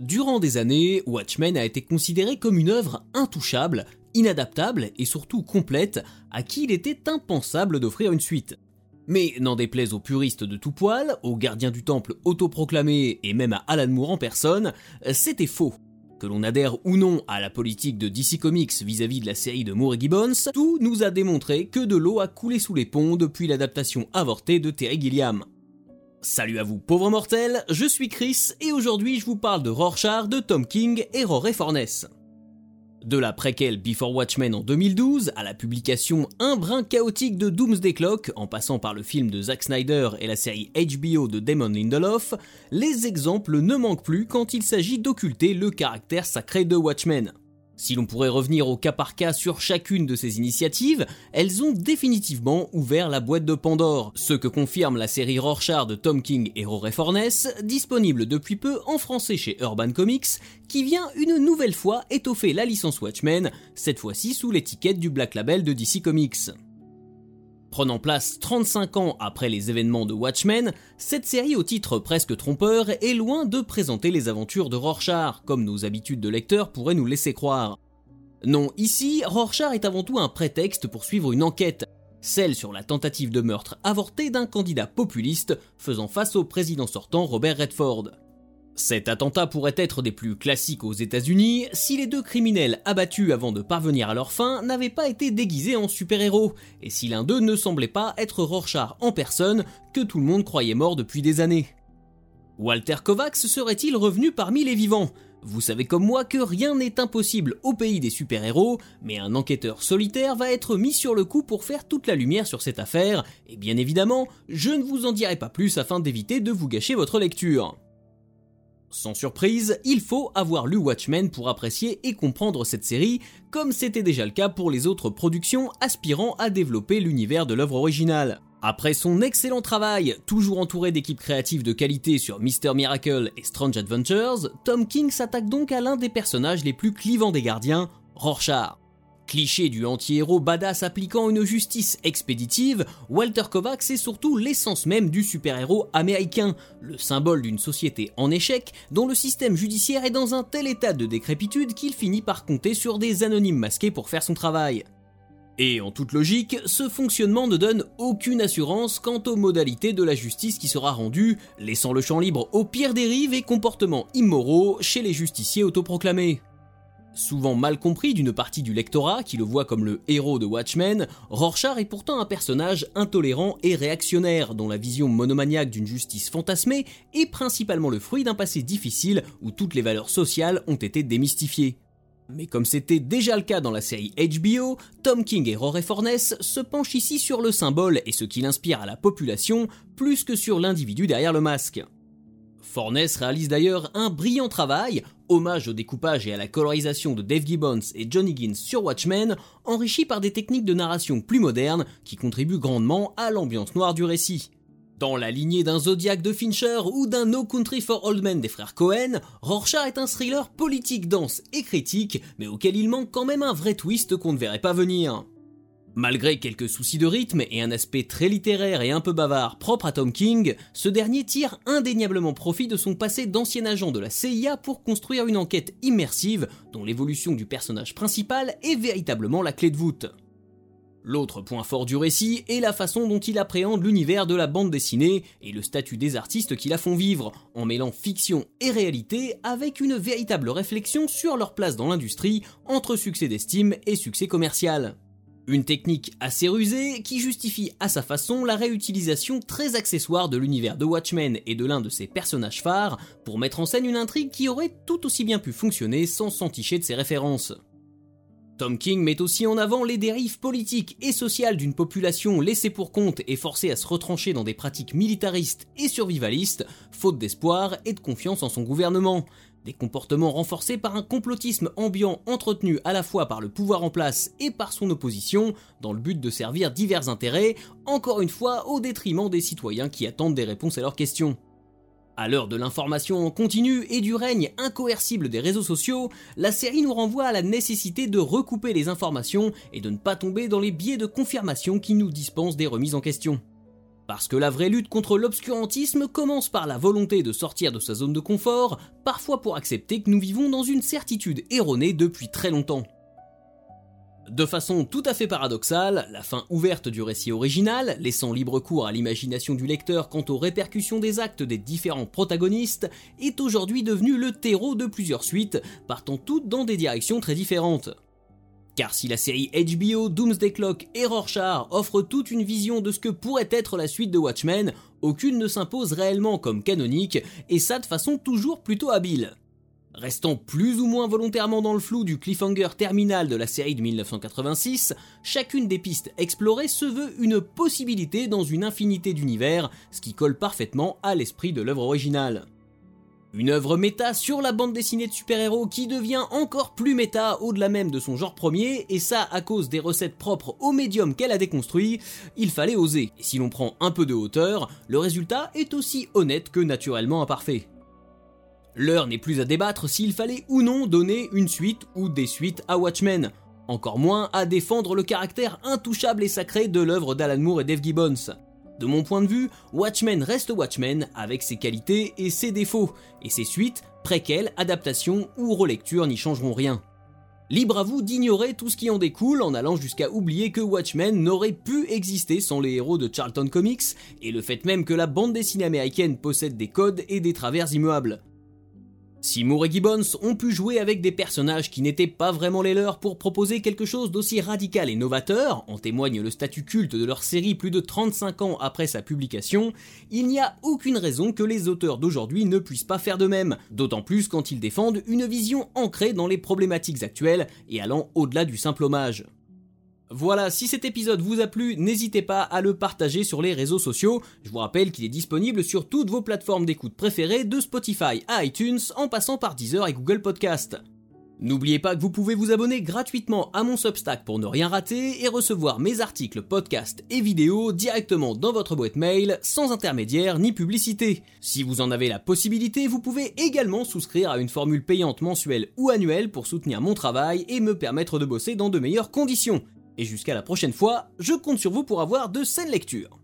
Durant des années, Watchmen a été considéré comme une œuvre intouchable, inadaptable et surtout complète, à qui il était impensable d'offrir une suite. Mais n'en déplaise aux puristes de tout poil, aux gardiens du temple autoproclamés et même à Alan Moore en personne, c'était faux. Que l'on adhère ou non à la politique de DC Comics vis-à-vis de la série de Moore et Gibbons, tout nous a démontré que de l'eau a coulé sous les ponts depuis l'adaptation avortée de Terry Gilliam. Salut à vous pauvres mortels, je suis Chris et aujourd'hui je vous parle de Rorschach de Tom King et Rory Fornes. De la préquelle Before Watchmen en 2012 à la publication Un brin chaotique de Doomsday Clock, en passant par le film de Zack Snyder et la série HBO de Damon Lindelof, les exemples ne manquent plus quand il s'agit d'occulter le caractère sacré de Watchmen. Si l'on pourrait revenir au cas par cas sur chacune de ces initiatives, elles ont définitivement ouvert la boîte de Pandore, ce que confirme la série Rorschach de Tom King et Rory Fornes, disponible depuis peu en français chez Urban Comics, qui vient une nouvelle fois étoffer la licence Watchmen, cette fois-ci sous l'étiquette du Black Label de DC Comics. Prenant place 35 ans après les événements de Watchmen, cette série au titre presque trompeur est loin de présenter les aventures de Rorschach, comme nos habitudes de lecteur pourraient nous laisser croire. Non, ici, Rorschach est avant tout un prétexte pour suivre une enquête, celle sur la tentative de meurtre avorté d'un candidat populiste faisant face au président sortant Robert Redford. Cet attentat pourrait être des plus classiques aux États-Unis si les deux criminels abattus avant de parvenir à leur fin n'avaient pas été déguisés en super-héros, et si l'un d'eux ne semblait pas être Rorschach en personne que tout le monde croyait mort depuis des années. Walter Kovacs serait-il revenu parmi les vivants? Vous savez comme moi que rien n'est impossible au pays des super-héros, mais un enquêteur solitaire va être mis sur le coup pour faire toute la lumière sur cette affaire, et bien évidemment, je ne vous en dirai pas plus afin d'éviter de vous gâcher votre lecture. Sans surprise, il faut avoir lu Watchmen pour apprécier et comprendre cette série, comme c'était déjà le cas pour les autres productions aspirant à développer l'univers de l'œuvre originale. Après son excellent travail, toujours entouré d'équipes créatives de qualité sur Mr. Miracle et Strange Adventures, Tom King s'attaque donc à l'un des personnages les plus clivants des gardiens, Rorschach. Cliché du anti-héros badass appliquant une justice expéditive, Walter Kovacs est surtout l'essence même du super-héros américain, le symbole d'une société en échec dont le système judiciaire est dans un tel état de décrépitude qu'il finit par compter sur des anonymes masqués pour faire son travail. Et en toute logique, ce fonctionnement ne donne aucune assurance quant aux modalités de la justice qui sera rendue, laissant le champ libre aux pires dérives et comportements immoraux chez les justiciers autoproclamés. Souvent mal compris d'une partie du lectorat qui le voit comme le héros de Watchmen, Rorschach est pourtant un personnage intolérant et réactionnaire dont la vision monomaniaque d'une justice fantasmée est principalement le fruit d'un passé difficile où toutes les valeurs sociales ont été démystifiées. Mais comme c'était déjà le cas dans la série HBO, Tom King et Rory Fornes se penchent ici sur le symbole et ce qu'il inspire à la population plus que sur l'individu derrière le masque. Fornes réalise d'ailleurs un brillant travail, hommage au découpage et à la colorisation de Dave Gibbons et John Higgins sur Watchmen, enrichi par des techniques de narration plus modernes qui contribuent grandement à l'ambiance noire du récit. Dans la lignée d'un Zodiac de Fincher ou d'un No Country for Old Men des frères Cohen, Rorschach est un thriller politique dense et critique, mais auquel il manque quand même un vrai twist qu'on ne verrait pas venir. Malgré quelques soucis de rythme et un aspect très littéraire et un peu bavard propre à Tom King, ce dernier tire indéniablement profit de son passé d'ancien agent de la CIA pour construire une enquête immersive dont l'évolution du personnage principal est véritablement la clé de voûte. L'autre point fort du récit est la façon dont il appréhende l'univers de la bande dessinée et le statut des artistes qui la font vivre, en mêlant fiction et réalité avec une véritable réflexion sur leur place dans l'industrie entre succès d'estime et succès commercial. Une technique assez rusée qui justifie à sa façon la réutilisation très accessoire de l'univers de Watchmen et de l'un de ses personnages phares pour mettre en scène une intrigue qui aurait tout aussi bien pu fonctionner sans s'enticher de ses références. Tom King met aussi en avant les dérives politiques et sociales d'une population laissée pour compte et forcée à se retrancher dans des pratiques militaristes et survivalistes, faute d'espoir et de confiance en son gouvernement, des comportements renforcés par un complotisme ambiant entretenu à la fois par le pouvoir en place et par son opposition, dans le but de servir divers intérêts, encore une fois au détriment des citoyens qui attendent des réponses à leurs questions. À l'heure de l'information en continu et du règne incoercible des réseaux sociaux, la série nous renvoie à la nécessité de recouper les informations et de ne pas tomber dans les biais de confirmation qui nous dispensent des remises en question. Parce que la vraie lutte contre l'obscurantisme commence par la volonté de sortir de sa zone de confort, parfois pour accepter que nous vivons dans une certitude erronée depuis très longtemps. De façon tout à fait paradoxale, la fin ouverte du récit original, laissant libre cours à l'imagination du lecteur quant aux répercussions des actes des différents protagonistes, est aujourd'hui devenue le terreau de plusieurs suites, partant toutes dans des directions très différentes. Car si la série HBO, Doomsday Clock et Rorschach offrent toute une vision de ce que pourrait être la suite de Watchmen, aucune ne s'impose réellement comme canonique, et ça de façon toujours plutôt habile. Restant plus ou moins volontairement dans le flou du cliffhanger terminal de la série de 1986, chacune des pistes explorées se veut une possibilité dans une infinité d'univers, ce qui colle parfaitement à l'esprit de l'œuvre originale. Une œuvre méta sur la bande dessinée de super-héros qui devient encore plus méta au-delà même de son genre premier, et ça à cause des recettes propres au médium qu'elle a déconstruit, il fallait oser. Et si l'on prend un peu de hauteur, le résultat est aussi honnête que naturellement imparfait. L'heure n'est plus à débattre s'il fallait ou non donner une suite ou des suites à Watchmen, encore moins à défendre le caractère intouchable et sacré de l'œuvre d'Alan Moore et Dave Gibbons. De mon point de vue, Watchmen reste Watchmen avec ses qualités et ses défauts, et ses suites, préquelles, adaptations ou relectures n'y changeront rien. Libre à vous d'ignorer tout ce qui en découle en allant jusqu'à oublier que Watchmen n'aurait pu exister sans les héros de Charlton Comics et le fait même que la bande dessinée américaine possède des codes et des travers immuables. Si Moore et Gibbons ont pu jouer avec des personnages qui n'étaient pas vraiment les leurs pour proposer quelque chose d'aussi radical et novateur, en témoigne le statut culte de leur série plus de 35 ans après sa publication, il n'y a aucune raison que les auteurs d'aujourd'hui ne puissent pas faire de même, d'autant plus quand ils défendent une vision ancrée dans les problématiques actuelles et allant au-delà du simple hommage. Voilà, si cet épisode vous a plu, n'hésitez pas à le partager sur les réseaux sociaux. Je vous rappelle qu'il est disponible sur toutes vos plateformes d'écoute préférées, de Spotify à iTunes, en passant par Deezer et Google Podcast. N'oubliez pas que vous pouvez vous abonner gratuitement à mon Substack pour ne rien rater et recevoir mes articles, podcasts et vidéos directement dans votre boîte mail sans intermédiaire ni publicité. Si vous en avez la possibilité, vous pouvez également souscrire à une formule payante mensuelle ou annuelle pour soutenir mon travail et me permettre de bosser dans de meilleures conditions. Et jusqu'à la prochaine fois, je compte sur vous pour avoir de saines lectures.